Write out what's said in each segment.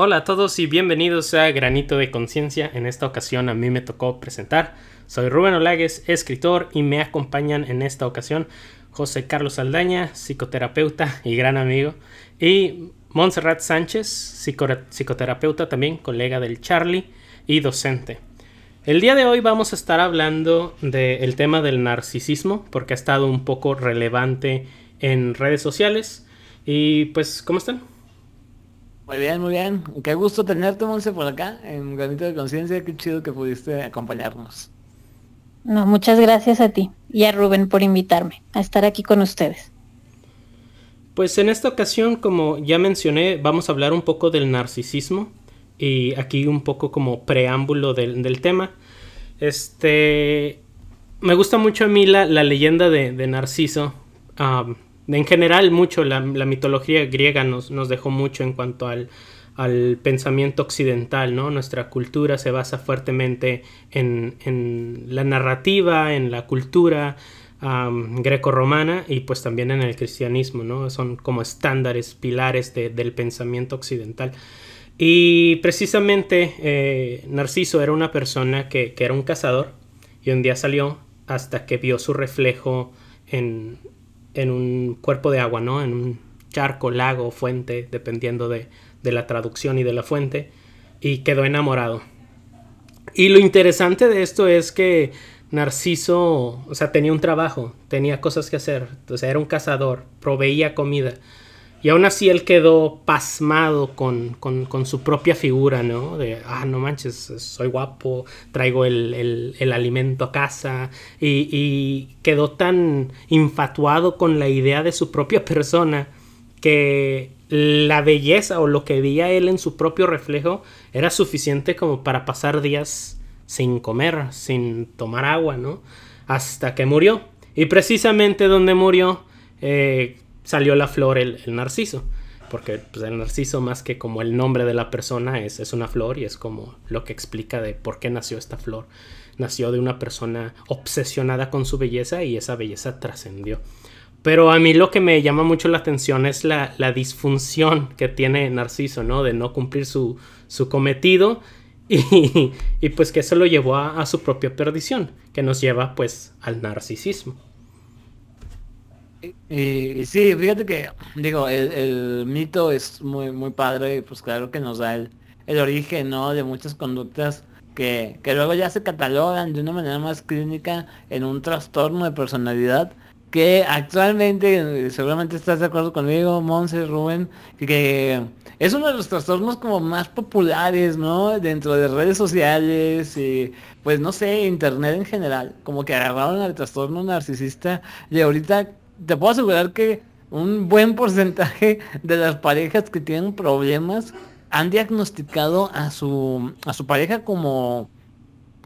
Hola a todos y bienvenidos a Granito de Conciencia. En esta ocasión a mí me tocó presentar. Soy Rubén Olagues, escritor, y me acompañan en esta ocasión José Carlos Aldaña, psicoterapeuta y gran amigo, y Montserrat Sánchez, psicoterapeuta también, colega del Charlie y docente. El día de hoy vamos a estar hablando del tema del narcisismo, porque ha estado un poco relevante en redes sociales. Y pues, ¿cómo están? Muy bien, muy bien. Qué gusto tenerte, Monse, por acá, en Granito de Conciencia. Qué chido que pudiste acompañarnos. No, muchas gracias a ti y a Rubén por invitarme a estar aquí con ustedes. Pues en esta ocasión, como ya mencioné, vamos a hablar un poco del narcisismo y aquí un poco como preámbulo del, tema. Este, me gusta mucho a mí la, leyenda de, Narciso en general mucho la, mitología griega nos, dejó mucho en cuanto al, pensamiento occidental, ¿no? Nuestra cultura se basa fuertemente en, la narrativa, en la cultura greco-romana y pues también en el cristianismo, ¿no? Son como estándares, pilares del pensamiento occidental. Y precisamente eh, Narciso era una persona que era un cazador y un día salió hasta que vio su reflejo en, en un cuerpo de agua, ¿no? En un charco, lago, fuente, dependiendo de, la traducción y de la fuente, y quedó enamorado. Y lo interesante de esto es que Narciso, o sea, tenía un trabajo, tenía cosas que hacer, o era un cazador, proveía comida, y aún así él quedó pasmado con, su propia figura, ¿no? De, ah, no manches, soy guapo, traigo el, alimento a casa. Y, y, quedó tan infatuado con la idea de su propia persona que la belleza o lo que veía él en su propio reflejo era suficiente como para pasar días sin comer, sin tomar agua, ¿no? Hasta que murió. Y precisamente donde murió, eh, salió la flor el, narciso. Porque pues, el narciso, más que como el nombre de la persona, es, es una flor y es como lo que explica de por qué nació esta flor. Nació de una persona obsesionada con su belleza y esa belleza trascendió. Pero a mí lo que me llama mucho la atención es la, disfunción que tiene Narciso, ¿no? De no cumplir su, su cometido y, y, pues que eso lo llevó a, a, su propia perdición, que nos lleva pues al narcisismo. Y, sí, fíjate que, digo, el, mito es muy, muy padre y pues claro que nos da el, origen, ¿no? De muchas conductas que, que, luego ya se catalogan de una manera más clínica en un trastorno de personalidad que actualmente, eh, seguramente estás de acuerdo conmigo, Monse, Rubén, que es uno de los trastornos como más populares, ¿no? Dentro de redes sociales y, pues no sé, internet en general, como que agarraron al trastorno narcisista y ahorita te puedo asegurar que un buen porcentaje de las parejas que tienen problemas han diagnosticado a su, a su pareja como,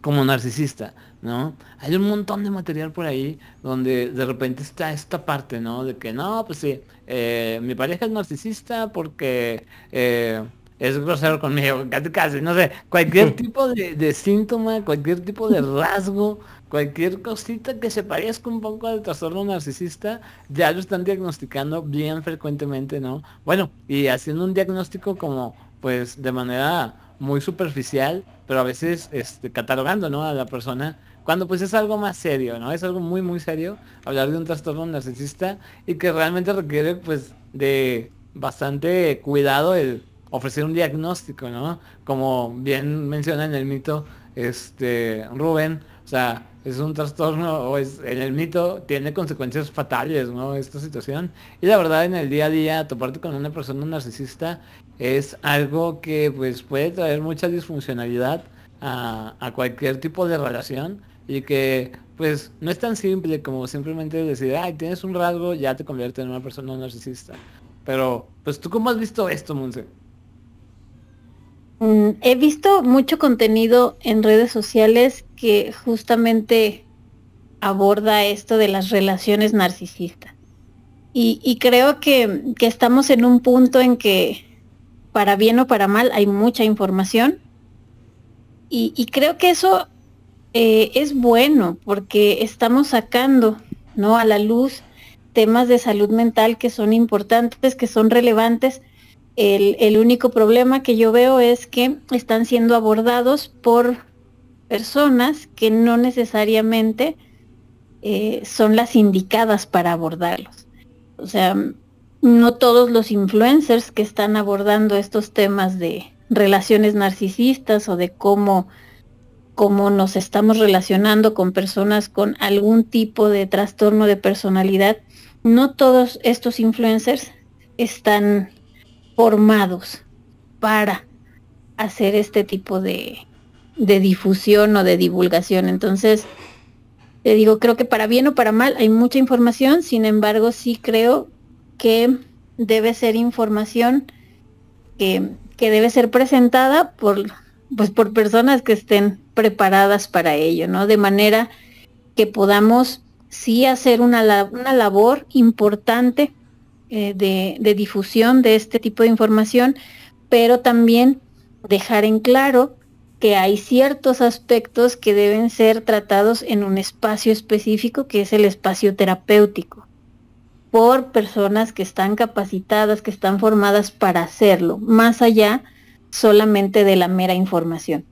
como narcisista, ¿no? Hay un montón de material por ahí donde de repente está esta parte, ¿no? De que no, pues sí, eh, mi pareja es narcisista porque eh, es grosero conmigo, casi casi, no sé, cualquier tipo de, de síntoma, cualquier tipo de rasgo cualquier cosita que se parezca un poco al trastorno narcisista, ya lo están diagnosticando bien frecuentemente, ¿no? Bueno, y haciendo un diagnóstico como, pues, de manera muy superficial, pero a veces este, catalogando, ¿no? A la persona, cuando pues es algo más serio, ¿no? Es algo muy, muy serio hablar de un trastorno narcisista y que realmente requiere, pues, de bastante cuidado el ofrecer un diagnóstico, ¿no? Como bien menciona en el mito, este, Rubén, o sea, es un trastorno o es en el mito tiene consecuencias fatales, ¿no? Esta situación. Y la verdad en el día a día toparte con una persona narcisista es algo que pues puede traer mucha disfuncionalidad a, a cualquier tipo de relación y que pues no es tan simple como simplemente decir, ay, tienes un rasgo, ya te convierte en una persona narcisista. Pero, pues tú cómo has visto esto, Monse? Mm, he visto mucho contenido en redes sociales que justamente aborda esto de las relaciones narcisistas. Y, creo que, estamos en un punto en que, para bien o para mal, hay mucha información. Y, creo que eso eh, es bueno porque estamos sacando ¿no? a la luz temas de salud mental que son importantes, que son relevantes, El, el único problema que yo veo es que están siendo abordados por personas que no necesariamente eh, son las indicadas para abordarlos. O sea, no todos los influencers que están abordando estos temas de relaciones narcisistas o de cómo, cómo nos estamos relacionando con personas con algún tipo de trastorno de personalidad, no todos estos influencers están formados para hacer este tipo de, de difusión o de divulgación. Entonces, te digo, creo que para bien o para mal hay mucha información, sin embargo, sí creo que debe ser información que, que debe ser presentada por, pues, por personas que estén preparadas para ello, ¿no? De manera que podamos sí hacer una, una labor importante eh, de, de difusión de este tipo de información, pero también dejar en claro que hay ciertos aspectos que deben ser tratados en un espacio específico, que es el espacio terapéutico, por personas que están capacitadas, que están formadas para hacerlo, más allá solamente de la mera información.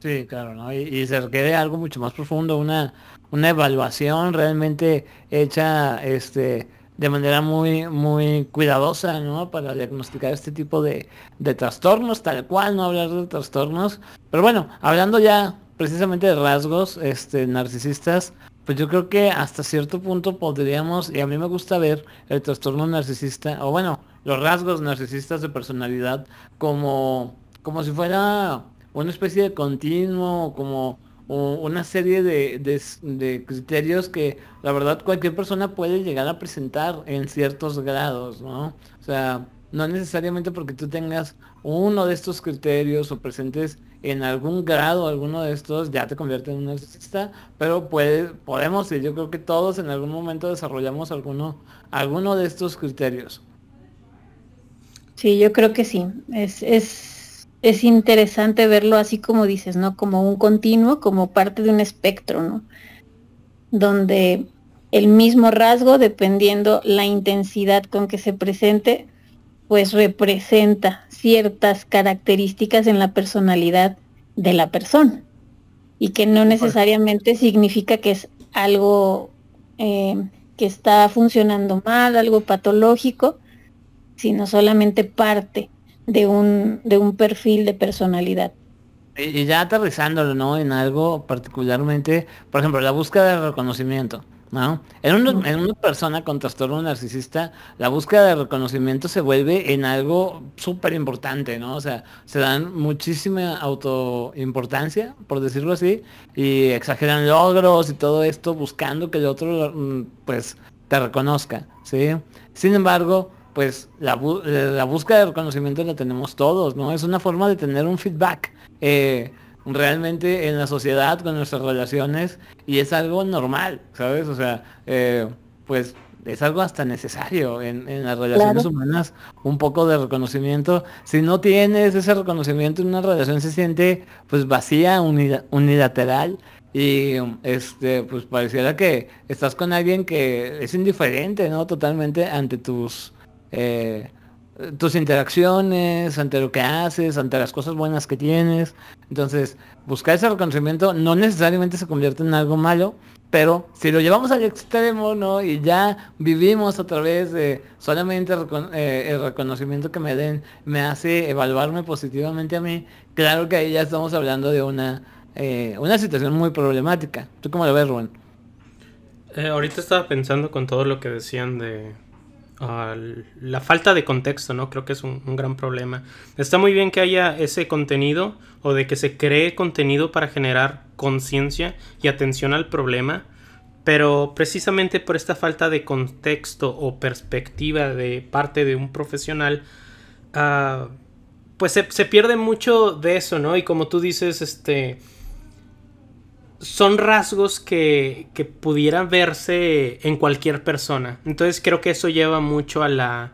Sí, claro, ¿no? Y, se requiere algo mucho más profundo, una, una evaluación realmente hecha este, de manera muy, muy cuidadosa, ¿no? Para diagnosticar este tipo de, de trastornos, tal cual, no hablar de trastornos. Pero bueno, hablando ya precisamente de rasgos este, narcisistas, pues yo creo que hasta cierto punto podríamos, y a mí me gusta ver el trastorno narcisista, o bueno, los rasgos narcisistas de personalidad como, como si fuera una especie de continuo, como una serie de, de, criterios que la verdad cualquier persona puede llegar a presentar en ciertos grados, ¿no? O sea, no necesariamente porque tú tengas uno de estos criterios o presentes en algún grado alguno de estos ya te convierte en un narcisista, pero puede, podemos y yo creo que todos en algún momento desarrollamos alguno, alguno de estos criterios. Sí, yo creo que sí. Es, es, es interesante verlo así como dices, ¿no? Como un continuo, como parte de un espectro, ¿no? Donde el mismo rasgo, dependiendo la intensidad con que se presente, pues representa ciertas características en la personalidad de la persona y que no necesariamente significa que es algo eh, que está funcionando mal, algo patológico, sino solamente parte de un, de un perfil de personalidad. Y ya aterrizándolo, ¿no? En algo particularmente, por ejemplo, la búsqueda de reconocimiento, ¿no? En una, en una persona con trastorno narcisista, la búsqueda de reconocimiento se vuelve en algo súper importante, ¿no? O sea, se dan muchísima autoimportancia, por decirlo así, y exageran logros y todo esto buscando que el otro, mm, pues, te reconozca, ¿sí? Sin embargo, pues la, eh, la, búsqueda de reconocimiento la tenemos todos, ¿no? Es una forma de tener un feedback eh, realmente en la sociedad, con nuestras relaciones, y es algo normal, ¿sabes? O sea, eh, pues es algo hasta necesario en, en las relaciones humanas, un poco de reconocimiento. Si no tienes ese reconocimiento en una relación se siente pues vacía, unilateral, y este pues pareciera que estás con alguien que es indiferente no totalmente ante tus eh, tus interacciones, ante lo que haces, ante las cosas buenas que tienes. Entonces, buscar ese reconocimiento no necesariamente se convierte en algo malo, pero si lo llevamos al extremo, ¿no? Y ya vivimos a través de solamente eh, el reconocimiento que me den, me hace evaluarme positivamente a mí, claro que ahí ya estamos hablando de una, eh, una situación muy problemática. ¿Tú cómo lo ves, Rubén? ahorita estaba pensando con todo lo que decían de la falta de contexto, ¿no? Creo que es un, gran problema. Está muy bien que haya ese contenido o de que se cree contenido para generar conciencia y atención al problema, pero precisamente por esta falta de contexto o perspectiva de parte de un profesional, ah, pues se, se, pierde mucho de eso, ¿no? Y como tú dices, este son rasgos que, que pudieran verse en cualquier persona. Entonces creo que eso lleva mucho a la...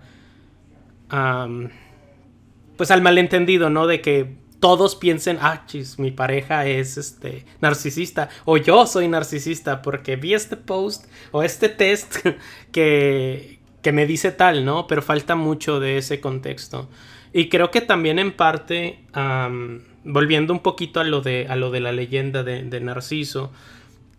pues al malentendido, ¿no? De que todos piensen, ah, chis, mi pareja es este narcisista o yo soy narcisista porque vi este post o este test que, que me dice tal, ¿no? Pero falta mucho de ese contexto. Y creo que también en parte, volviendo un poquito a lo de, a lo de la leyenda de, Narciso,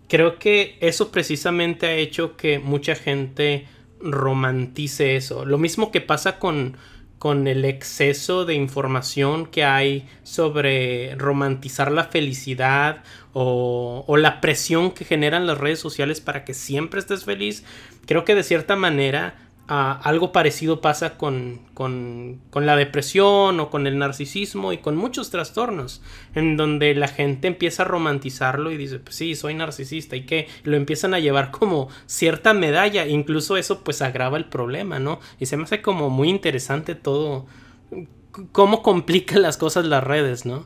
creo que eso precisamente ha hecho que mucha gente romantice eso. Lo mismo que pasa con, con el exceso de información que hay sobre romantizar la felicidad o, la presión que generan las redes sociales para que siempre estés feliz, creo que de cierta manera algo parecido pasa con, con, con, la depresión o con el narcisismo y con muchos trastornos, en donde la gente empieza a romantizarlo y dice, pues sí, soy narcisista y que lo empiezan a llevar como cierta medalla, incluso eso pues agrava el problema, ¿no? Y se me hace como muy interesante todo, cómo complican las cosas las redes, ¿no?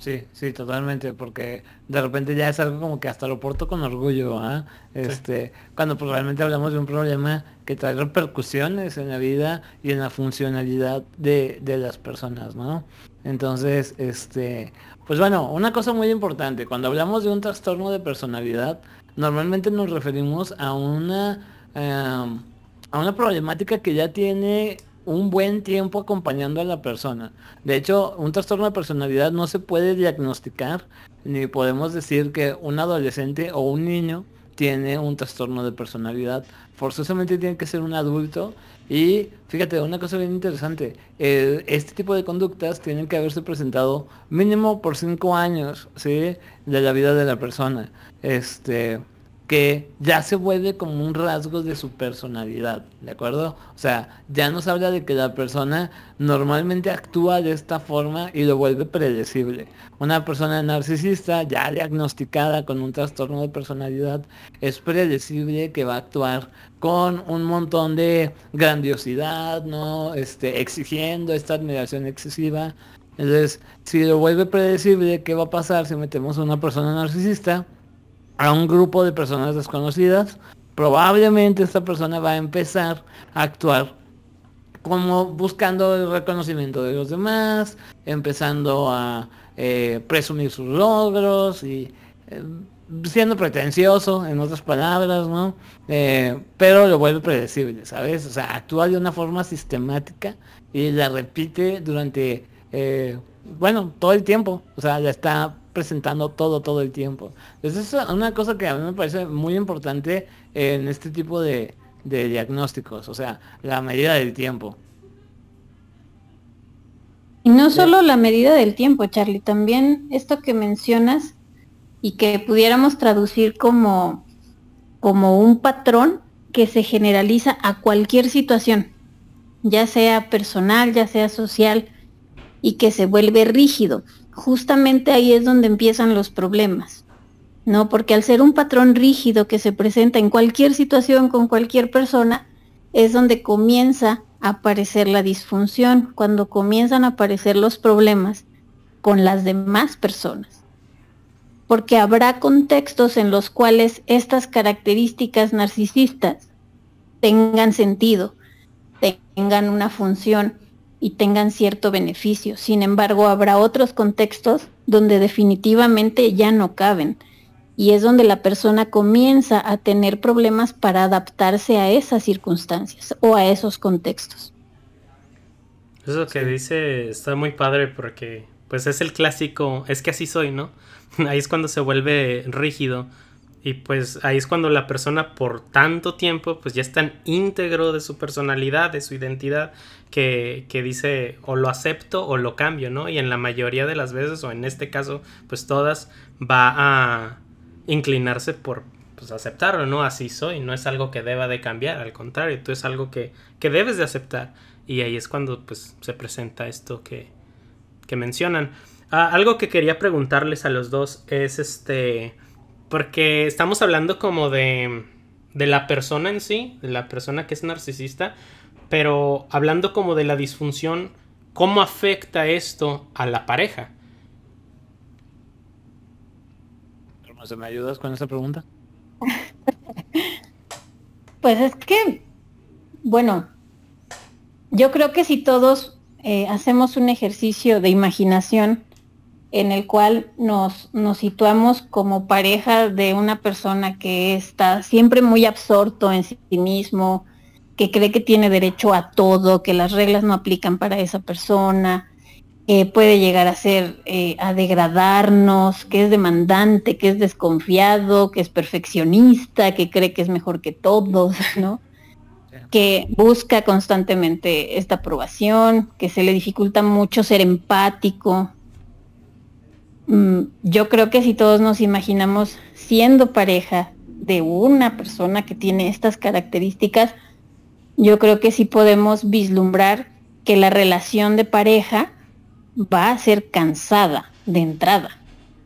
Sí, sí, totalmente, porque de repente ya es algo como que hasta lo porto con orgullo, ¿ah? Este, cuando probablemente hablamos de un problema que trae repercusiones en la vida y en la funcionalidad de, de las personas, ¿no? Entonces, este, pues bueno, una cosa muy importante, cuando hablamos de un trastorno de personalidad, normalmente nos referimos a una, em, a una problemática que ya tiene un buen tiempo acompañando a la persona. De hecho, un trastorno de personalidad no se puede diagnosticar, ni podemos decir que un adolescente o un niño tiene un trastorno de personalidad. Forzosamente tiene que ser un adulto. Y fíjate, una cosa bien interesante, este tipo de conductas tienen que haberse presentado mínimo por cinco años, ¿sí? De la vida de la persona. Este, que ya se vuelve como un rasgo de su personalidad, ¿de acuerdo? O sea, ya nos habla de que la persona normalmente actúa de esta forma y lo vuelve predecible. Una persona narcisista ya diagnosticada con un trastorno de personalidad es predecible que va a actuar con un montón de grandiosidad, ¿no? Este, exigiendo esta admiración excesiva. Entonces, si lo vuelve predecible, ¿qué va a pasar si metemos a una persona narcisista? A un grupo de personas desconocidas, probablemente esta persona va a empezar a actuar como buscando el reconocimiento de los demás, empezando a eh, presumir sus logros y eh, siendo pretencioso, en otras palabras, ¿no? Eh, pero lo vuelve predecible, ¿sabes? O sea, actúa de una forma sistemática y la repite durante, bueno, todo el tiempo. O sea, la está presentando todo, todo el tiempo. Entonces es una cosa que a mí me parece muy importante en este tipo de, diagnósticos, o sea, la medida del tiempo. Y no solo la medida del tiempo, Charlie, también esto que mencionas y que pudiéramos traducir como, como un patrón que se generaliza a cualquier situación, ya sea personal, ya sea social, y que se vuelve rígido justamente ahí es donde empiezan los problemas, ¿no? Porque al ser un patrón rígido que se presenta en cualquier situación con cualquier persona, es donde comienza a aparecer la disfunción, cuando comienzan a aparecer los problemas con las demás personas. Porque habrá contextos en los cuales estas características narcisistas tengan sentido, tengan una función, y tengan cierto beneficio. Sin embargo, habrá otros contextos donde definitivamente ya no caben. Y es donde la persona comienza a tener problemas para adaptarse a esas circunstancias o a esos contextos. Eso que dice está muy padre porque pues es el clásico, es que así soy, ¿no? Ahí es cuando se vuelve rígido y pues ahí es cuando la persona por tanto tiempo pues ya es tan íntegro de su personalidad, de su identidad, que, que, dice o lo acepto o lo cambio, ¿no? Y en la mayoría de las veces, o en este caso, pues todas va a inclinarse por pues aceptarlo, ¿no? Así soy, no es algo que deba de cambiar, al contrario, tú es algo que, que debes de aceptar. Y ahí es cuando pues se presenta esto que, que mencionan. Ah, algo que quería preguntarles a los dos es este porque estamos hablando como de, de la persona en sí, de la persona que es narcisista, pero hablando como de la disfunción, ¿cómo afecta esto a la pareja? ¿Me ayudas con esa pregunta? pues es que, bueno, yo creo que si todos eh, hacemos un ejercicio de imaginación en el cual nos, nos situamos como pareja de una persona que está siempre muy absorto en sí mismo, que cree que tiene derecho a todo, que las reglas no aplican para esa persona, puede llegar a ser, eh, a degradarnos, que es demandante, que es desconfiado, que es perfeccionista, que cree que es mejor que todos, ¿no? Que busca constantemente esta aprobación, que se le dificulta mucho ser empático. Mm, yo creo que si todos nos imaginamos siendo pareja de una persona que tiene estas características, yo creo que sí podemos vislumbrar que la relación de pareja va a ser cansada de entrada,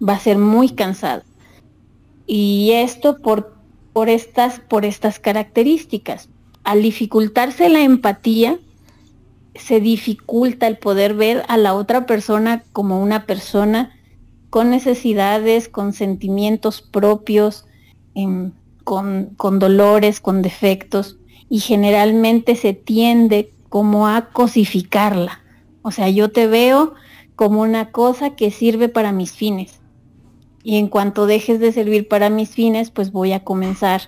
va a ser muy cansada. Y esto por, por, estas, por estas características. Al dificultarse la empatía, se dificulta el poder ver a la otra persona como una persona con necesidades, con sentimientos propios, em, con, con dolores, con defectos, y generalmente se tiende como a cosificarla. O sea, yo te veo como una cosa que sirve para mis fines. Y en cuanto dejes de servir para mis fines, pues voy a comenzar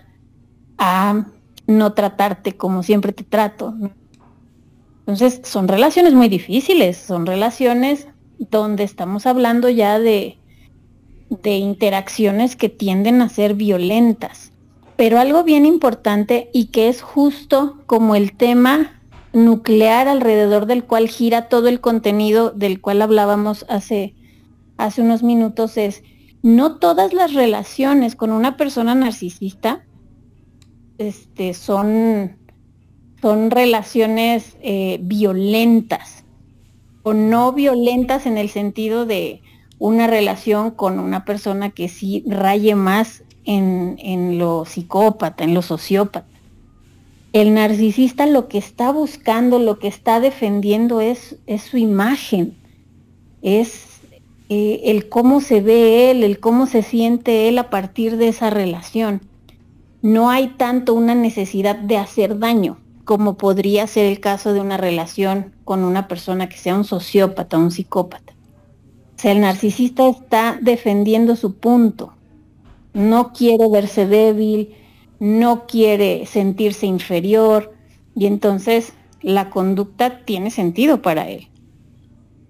a no tratarte como siempre te trato. Entonces, son relaciones muy difíciles, son relaciones donde estamos hablando ya de, de interacciones que tienden a ser violentas. Pero algo bien importante y que es justo como el tema nuclear alrededor del cual gira todo el contenido del cual hablábamos hace, hace unos minutos es, no todas las relaciones con una persona narcisista este, son, son relaciones eh, violentas o no violentas en el sentido de una relación con una persona que sí raye más en, en lo psicópata, en lo sociópata el narcisista lo que está buscando, lo que está defendiendo es, es su imagen, es eh, el cómo se ve él, el cómo se siente él a partir de esa relación. No hay tanto una necesidad de hacer daño como podría ser el caso de una relación con una persona que sea un sociópata, un psicópata. O sea, el narcisista está defendiendo su punto. No quiere verse débil, no quiere sentirse inferior y entonces la conducta tiene sentido para él.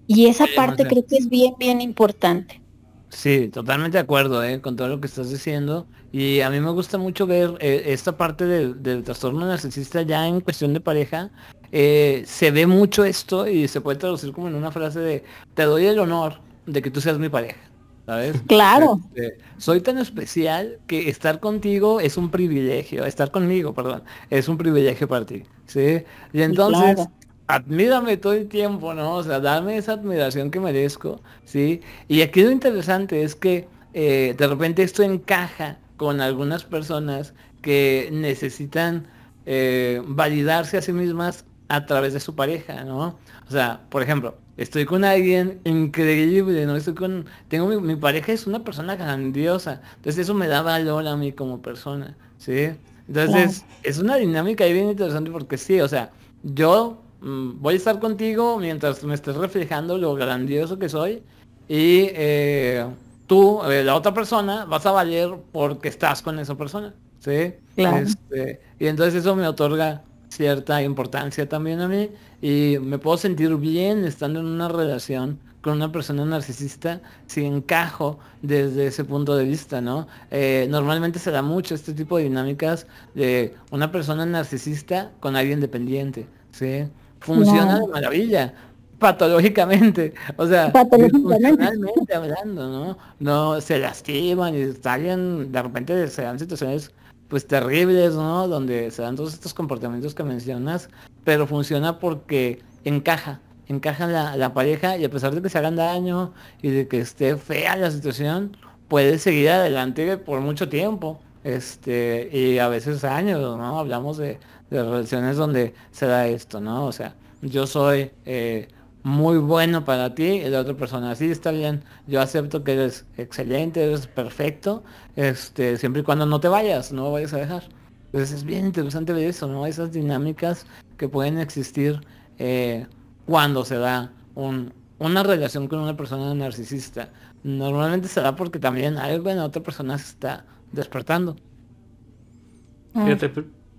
Y esa parte creo que es bien, bien importante. Sí, totalmente de acuerdo ¿eh? con todo lo que estás diciendo. Y a mí me gusta mucho ver eh, esta parte del, trastorno narcisista ya en cuestión de pareja. Eh, se ve mucho esto y se puede traducir como en una frase de, te doy el honor de que tú seas mi pareja. ¿Sabes? Claro. Este, soy tan especial que estar contigo es un privilegio, estar conmigo, perdón, es un privilegio para ti, ¿sí? Y entonces, admírame todo el tiempo, ¿no? O sea, dame esa admiración que merezco, ¿sí? Y aquí lo interesante es que eh, de repente esto encaja con algunas personas que necesitan eh, validarse a sí mismas a través de su pareja, ¿no? O sea, por ejemplo, estoy con alguien increíble, ¿no? Estoy con, tengo mi, pareja es una persona grandiosa, entonces eso me da valor a mí como persona, ¿sí? Entonces, es una dinámica ahí bien interesante porque sí, o sea, yo mm, voy a estar contigo mientras me estés reflejando lo grandioso que soy y eh, tú, eh, la otra persona, vas a valer porque estás con esa persona, ¿sí? Este, y entonces eso me otorga cierta importancia también a mí y me puedo sentir bien estando en una relación con una persona narcisista si encajo desde ese punto de vista, ¿no? Eh, normalmente se da mucho este tipo de dinámicas de una persona narcisista con alguien dependiente, ¿sí? Funciona de maravilla, patológicamente, o sea, funcionalmente hablando, ¿no? No se lastiman y salen, de repente se dan situaciones pues terribles, ¿no? Donde se dan todos estos comportamientos que mencionas, pero funciona porque encaja, encaja la, la, pareja y a pesar de que se hagan daño y de que esté fea la situación, puede seguir adelante por mucho tiempo, este, y a veces años, ¿no? Hablamos de, de relaciones donde se da esto, ¿no? O sea, yo soy eh, muy bueno para ti y la otra persona, sí está bien, yo acepto que eres excelente, eres perfecto, este, siempre y cuando no te vayas, no vayas a dejar. Entonces es bien interesante ver eso, ¿no? Esas dinámicas que pueden existir eh, cuando se da un, una relación con una persona narcisista, normalmente se da porque también algo en otra persona se está despertando.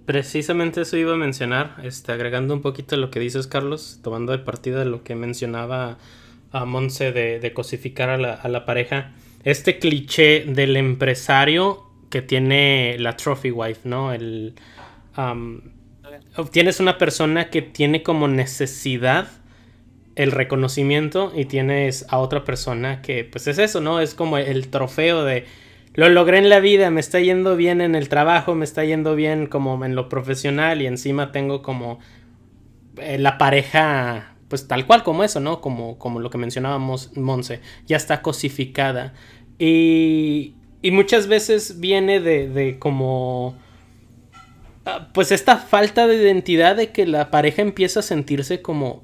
Precisamente eso iba a mencionar, este, agregando un poquito lo que dices, Carlos, tomando de partida lo que mencionaba a Monse de, cosificar a la, a la, pareja. Este cliché del empresario que tiene la trophy wife, ¿no? El, tienes una persona que tiene como necesidad el reconocimiento y tienes a otra persona que pues es eso, ¿no? Es como el trofeo de lo logré en la vida, me está yendo bien en el trabajo, me está yendo bien como en lo profesional y encima tengo como eh, la pareja pues tal cual como eso, ¿no? Como, como lo que mencionábamos Monse, ya está cosificada y, y muchas veces viene de, de como ah, pues esta falta de identidad de que la pareja empieza a sentirse como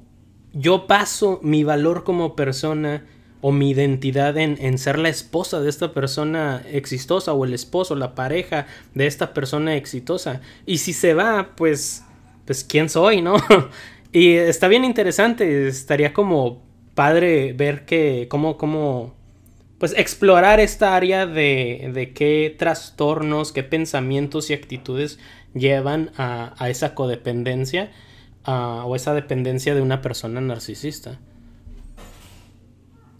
yo paso mi valor como persona o mi identidad en, ser la esposa de esta persona exitosa o el esposo, la pareja de esta persona exitosa. Y si se va, pues, pues, ¿quién soy, no? y está bien interesante, estaría como padre ver que, cómo, cómo, pues, explorar esta área de, de qué trastornos, qué pensamientos y actitudes llevan a, a esa codependencia o esa dependencia de una persona narcisista.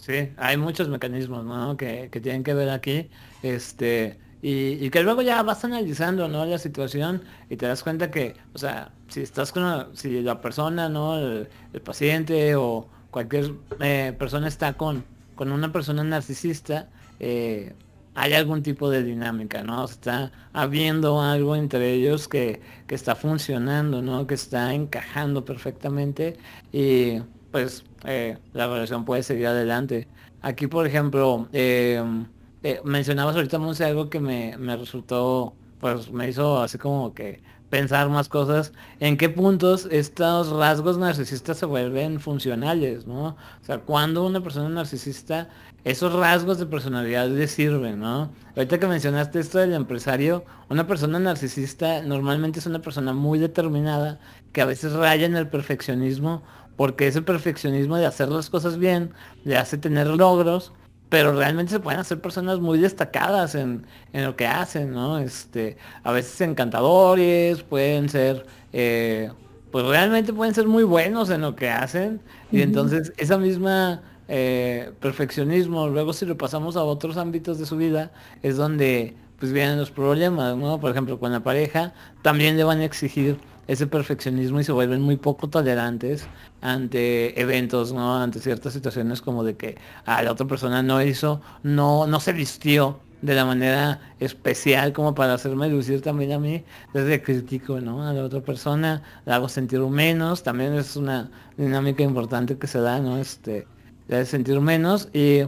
Sí, hay muchos mecanismos, ¿no? Que, tienen que ver aquí, este, y, que luego ya vas analizando, ¿no? La situación y te das cuenta que, o sea, si estás con, si la persona, ¿no? El, paciente o cualquier eh, persona está con, con una persona narcisista, eh, hay algún tipo de dinámica, ¿no? Está habiendo algo entre ellos que, está funcionando, ¿no? Que está encajando perfectamente y pues eh, la relación puede seguir adelante. Aquí, por ejemplo, em, eh, mencionabas ahorita, Monse, algo que me, me resultó, pues me hizo así como que pensar más cosas, en qué puntos estos rasgos narcisistas se vuelven funcionales, ¿no? O sea, cuando una persona narcisista, esos rasgos de personalidad le sirven, ¿no? Ahorita que mencionaste esto del empresario, una persona narcisista normalmente es una persona muy determinada, que a veces raya en el perfeccionismo, porque ese perfeccionismo de hacer las cosas bien le hace tener logros, pero realmente se pueden hacer personas muy destacadas en, lo que hacen, ¿no? Este, a veces encantadores, pueden ser, eh, pues realmente pueden ser muy buenos en lo que hacen. Y entonces esa misma eh, perfeccionismo, luego si lo pasamos a otros ámbitos de su vida, es donde pues vienen los problemas, ¿no? Por ejemplo, con la pareja, también le van a exigir ese perfeccionismo y se vuelven muy poco tolerantes ante eventos, ¿no? Ante ciertas situaciones como de que a la otra persona no hizo, no, no se vistió de la manera especial como para hacerme lucir también a mí, desde critico, ¿no? A la otra persona, la hago sentir menos, también es una dinámica importante que se da, ¿no? Este, de sentir menos y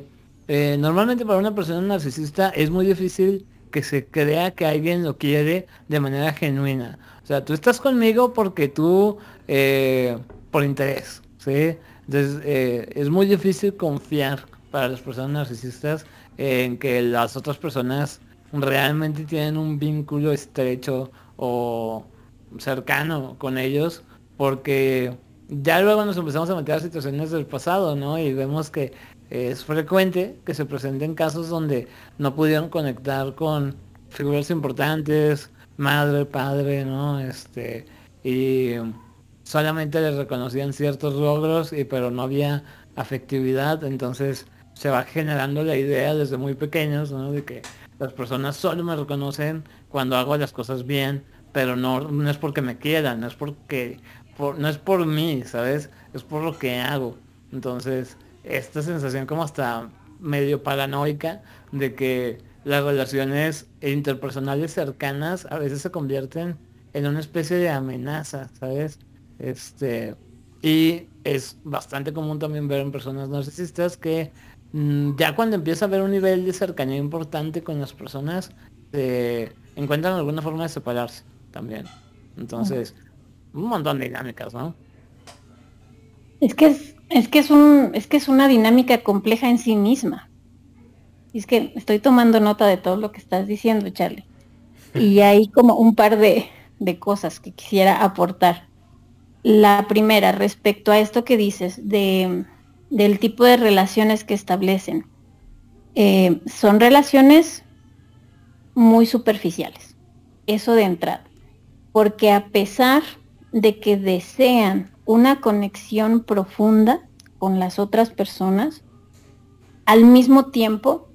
eh, normalmente para una persona narcisista es muy difícil que se crea que alguien lo quiere de manera genuina. O sea, tú estás conmigo porque tú, eh, por interés, ¿sí? Entonces, eh, es muy difícil confiar para las personas narcisistas en que las otras personas realmente tienen un vínculo estrecho o cercano con ellos, porque ya luego nos empezamos a meter a situaciones del pasado, ¿no? Y vemos que es frecuente que se presenten casos donde no pudieron conectar con figuras importantes, madre, padre, ¿no? Este, y solamente les reconocían ciertos logros, y, pero no había afectividad, entonces se va generando la idea desde muy pequeños, ¿no? De que las personas solo me reconocen cuando hago las cosas bien, pero no, no es porque me quieran, no es porque, por, no es por mí, ¿sabes? Es por lo que hago. Entonces, esta sensación como hasta medio paranoica de que las relaciones interpersonales cercanas a veces se convierten en una especie de amenaza, ¿sabes? Este, y es bastante común también ver en personas narcisistas que mm, ya cuando empieza a haber un nivel de cercanía importante con las personas, encuentran alguna forma de separarse también. Entonces, un montón de dinámicas, ¿no? Es que es, es que es un, es que es una dinámica compleja en sí misma es que estoy tomando nota de todo lo que estás diciendo, Charlie. Y hay como un par de, cosas que quisiera aportar. La primera, respecto a esto que dices, de, del tipo de relaciones que establecen. Eh, son relaciones muy superficiales, eso de entrada, porque a pesar de que desean una conexión profunda con las otras personas, al mismo tiempo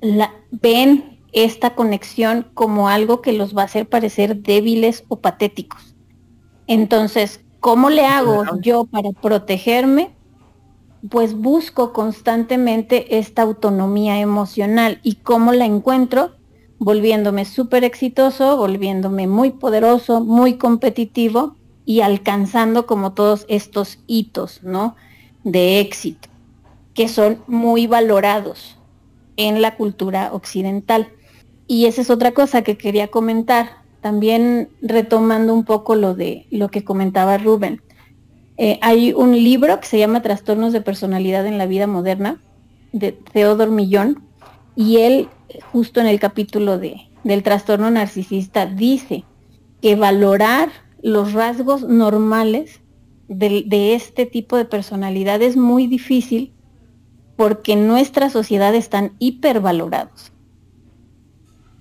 la, ven esta conexión como algo que los va a hacer parecer débiles o patéticos. Entonces, ¿cómo le hago yo para protegerme? Pues busco constantemente esta autonomía emocional y cómo la encuentro volviéndome súper exitoso, volviéndome muy poderoso, muy competitivo y alcanzando como todos estos hitos, ¿no? De éxito, que son muy valorados en la cultura occidental. Y esa es otra cosa que quería comentar, también retomando un poco lo de lo que comentaba Rubén. Eh, hay un libro que se llama Trastornos de Personalidad en la Vida Moderna, de Theodor Millón, y él, justo en el capítulo de, del trastorno narcisista, dice que valorar los rasgos normales de, este tipo de personalidad es muy difícil porque en nuestra sociedad están hipervalorados.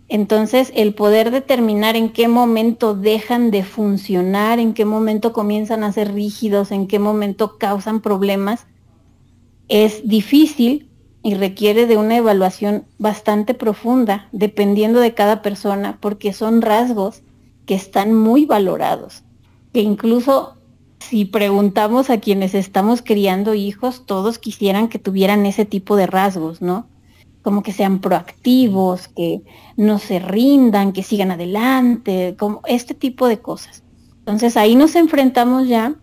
Entonces, el poder determinar en qué momento dejan de funcionar, en qué momento comienzan a ser rígidos, en qué momento causan problemas, es difícil y requiere de una evaluación bastante profunda, dependiendo de cada persona, porque son rasgos que están muy valorados, que incluso si preguntamos a quienes estamos criando hijos, todos quisieran que tuvieran ese tipo de rasgos, ¿no? Como que sean proactivos, que no se rindan, que sigan adelante, como este tipo de cosas. Entonces ahí nos enfrentamos ya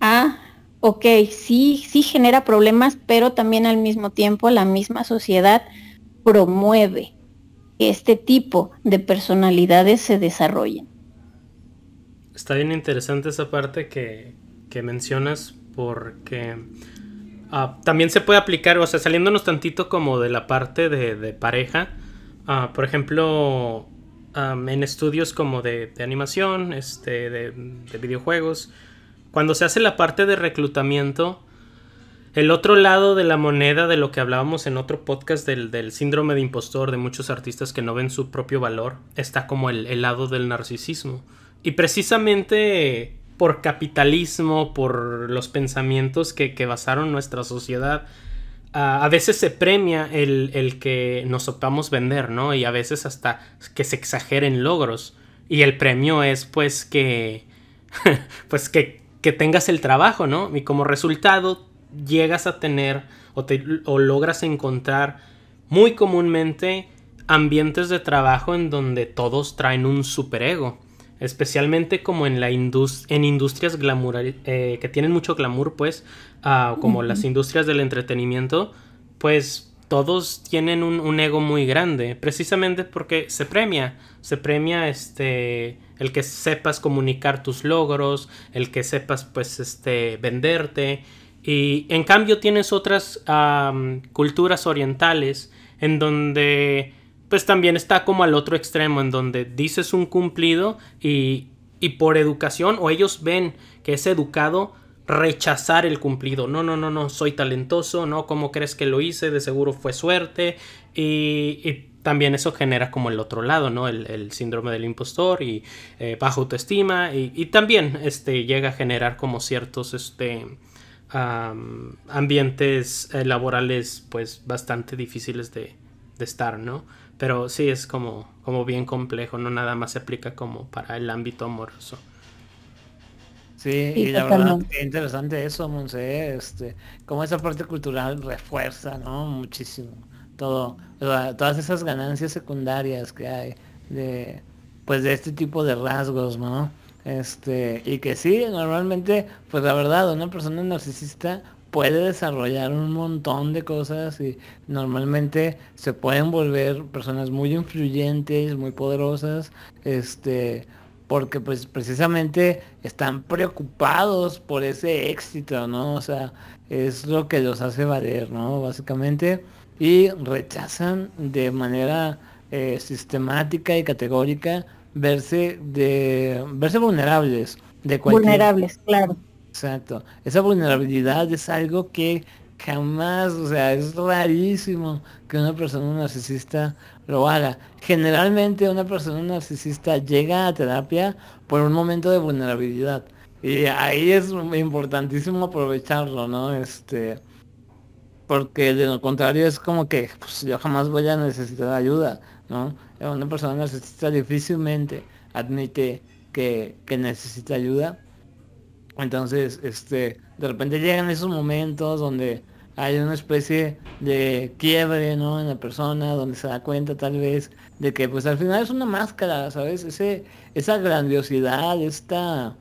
a ok, sí, sí genera problemas, pero también al mismo tiempo la misma sociedad promueve que este tipo de personalidades se desarrollen. Está bien interesante esa parte que, mencionas porque ah, también se puede aplicar, o sea, saliéndonos tantito como de la parte de, pareja, ah, por ejemplo, en estudios como de, animación, este, de, de videojuegos, cuando se hace la parte de reclutamiento, el otro lado de la moneda de lo que hablábamos en otro podcast del, síndrome de impostor de muchos artistas que no ven su propio valor, está como el, lado del narcisismo. Y precisamente por capitalismo, por los pensamientos que, basaron nuestra sociedad, a, veces se premia el, el, que nos optamos vender, ¿no? Y a veces hasta que se exageren logros. Y el premio es pues que... pues que que tengas el trabajo, ¿no? Y como resultado llegas a tener o, te, o logras encontrar muy comúnmente ambientes de trabajo en donde todos traen un superego. Especialmente como en, la en industrias glamour, eh, que tienen mucho glamour, pues, ah, como las industrias del entretenimiento, pues todos tienen un, un, ego muy grande, precisamente porque se premia, se premia este el que sepas comunicar tus logros, el que sepas pues este venderte y en cambio tienes otras culturas orientales en donde pues también está como al otro extremo en donde dices un cumplido y, y por educación o ellos ven que es educado rechazar el cumplido. No, no, no, no, soy talentoso, no, ¿cómo crees que lo hice? De seguro fue suerte. y también eso genera como el otro lado, ¿no? El, síndrome del impostor y eh, baja autoestima y, también este, llega a generar como ciertos este, ambientes eh, laborales pues bastante difíciles de, estar, ¿no? Pero sí es como, como bien complejo, no nada más se aplica como para el ámbito amoroso. Sí, y la verdad es interesante eso, Monse, este, como esa parte cultural refuerza, ¿no? Muchísimo todo, todas esas ganancias secundarias que hay de, pues de este tipo de rasgos, ¿no? Este, y que sí, normalmente, pues la verdad, una persona narcisista puede desarrollar un montón de cosas y normalmente se pueden volver personas muy influyentes, muy poderosas, este, porque pues precisamente están preocupados por ese éxito, ¿no? O sea, es lo que los hace valer, ¿no? Básicamente y rechazan de manera eh, sistemática y categórica verse de verse vulnerables de cualquier, vulnerables claro Exacto. Esa vulnerabilidad es algo que jamás, o sea, es rarísimo que una persona narcisista lo haga. Generalmente una persona narcisista llega a terapia por un momento de vulnerabilidad. Y ahí es importantísimo aprovecharlo, ¿no? Este, porque de lo contrario es como que pues, yo jamás voy a necesitar ayuda, ¿no? Una persona narcisista difícilmente admite que, que necesita ayuda. Entonces, este, de repente llegan esos momentos donde hay una especie de quiebre, ¿no? En la persona, donde se da cuenta tal vez de que pues al final es una máscara, ¿sabes? Ese, esa grandiosidad, esta,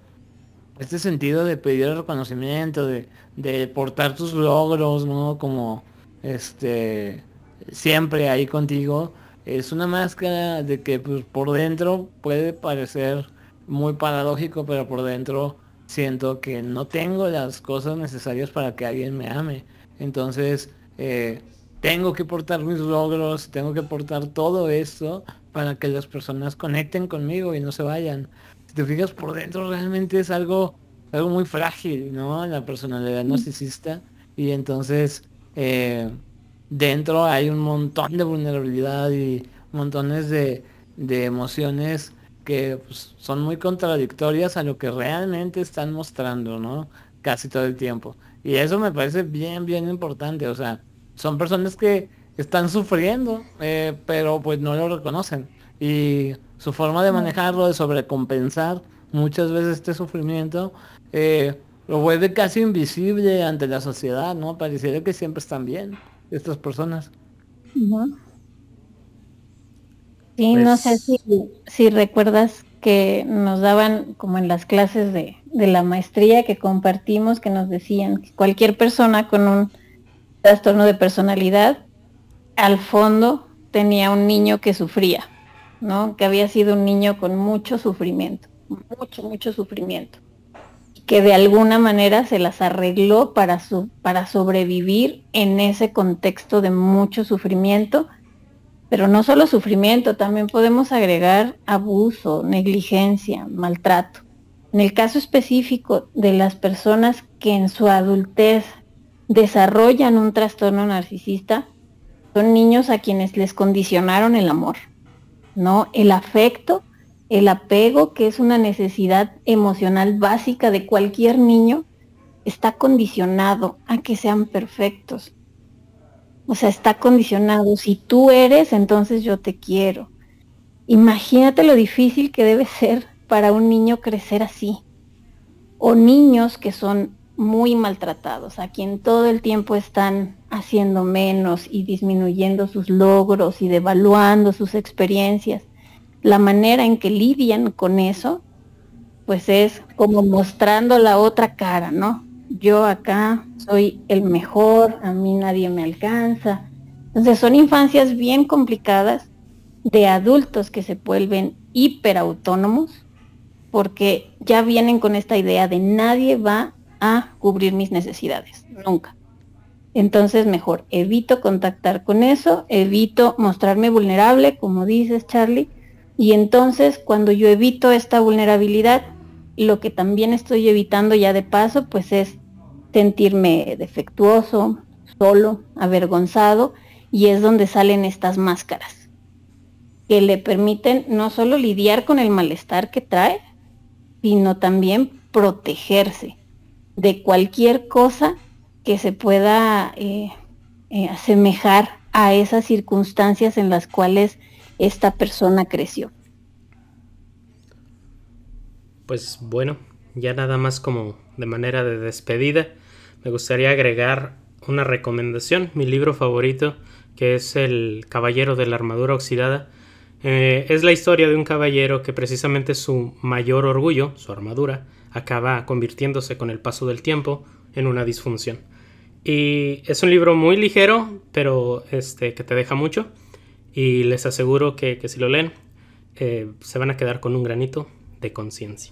este sentido de pedir reconocimiento, de, de portar tus logros, ¿no? Como, este, siempre ahí contigo, es una máscara de que pues, por dentro puede parecer muy paradójico, pero por dentro siento que no tengo las cosas necesarias para que alguien me ame. Entonces, eh, tengo que portar mis logros, tengo que portar todo esto para que las personas conecten conmigo y no se vayan. Si te fijas por dentro, realmente es algo, algo muy frágil, ¿no? La personalidad narcisista. Y entonces, eh, dentro hay un montón de vulnerabilidad y montones de, de emociones que pues, son muy contradictorias a lo que realmente están mostrando, ¿no? Casi todo el tiempo. Y eso me parece bien, bien importante. O sea, son personas que están sufriendo, eh, pero pues no lo reconocen. Y su forma de manejarlo, de sobrecompensar muchas veces este sufrimiento, eh, lo vuelve casi invisible ante la sociedad, ¿no? Pareciera que siempre están bien estas personas. Sí, no sé pues si, si recuerdas que nos daban como en las clases de, de la maestría que compartimos que nos decían que cualquier persona con un trastorno de personalidad al fondo tenía un niño que sufría, ¿no? Que había sido un niño con mucho sufrimiento, mucho, mucho sufrimiento. Que de alguna manera se las arregló para, su, para sobrevivir en ese contexto de mucho sufrimiento. Pero no solo sufrimiento, también podemos agregar abuso, negligencia, maltrato. En el caso específico de las personas que en su adultez desarrollan un trastorno narcisista, son niños a quienes les condicionaron el amor, ¿no? El afecto, el apego, que es una necesidad emocional básica de cualquier niño, está condicionado a que sean perfectos. O sea, está condicionado. Si tú eres, entonces yo te quiero. Imagínate lo difícil que debe ser para un niño crecer así. O niños que son muy maltratados, a quien todo el tiempo están haciendo menos y disminuyendo sus logros y devaluando sus experiencias. La manera en que lidian con eso, pues es como mostrando la otra cara, ¿no? Yo acá soy el mejor, a mí nadie me alcanza. Entonces son infancias bien complicadas de adultos que se vuelven hiperautónomos porque ya vienen con esta idea de nadie va a cubrir mis necesidades, nunca. Entonces mejor evito contactar con eso, evito mostrarme vulnerable, como dices Charlie, y entonces cuando yo evito esta vulnerabilidad, lo que también estoy evitando ya de paso, pues es sentirme defectuoso, solo, avergonzado, y es donde salen estas máscaras que le permiten no solo lidiar con el malestar que trae, sino también protegerse de cualquier cosa que se pueda eh, eh, asemejar a esas circunstancias en las cuales esta persona creció. Pues bueno, ya nada más como de manera de despedida, me gustaría agregar una recomendación, mi libro favorito, que es El Caballero de la Armadura Oxidada, eh, es la historia de un caballero que precisamente su mayor orgullo, su armadura, acaba convirtiéndose con el paso del tiempo en una disfunción. Y es un libro muy ligero, pero este, que te deja mucho. Y les aseguro que, si lo leen, eh, se van a quedar con un granito de conciencia.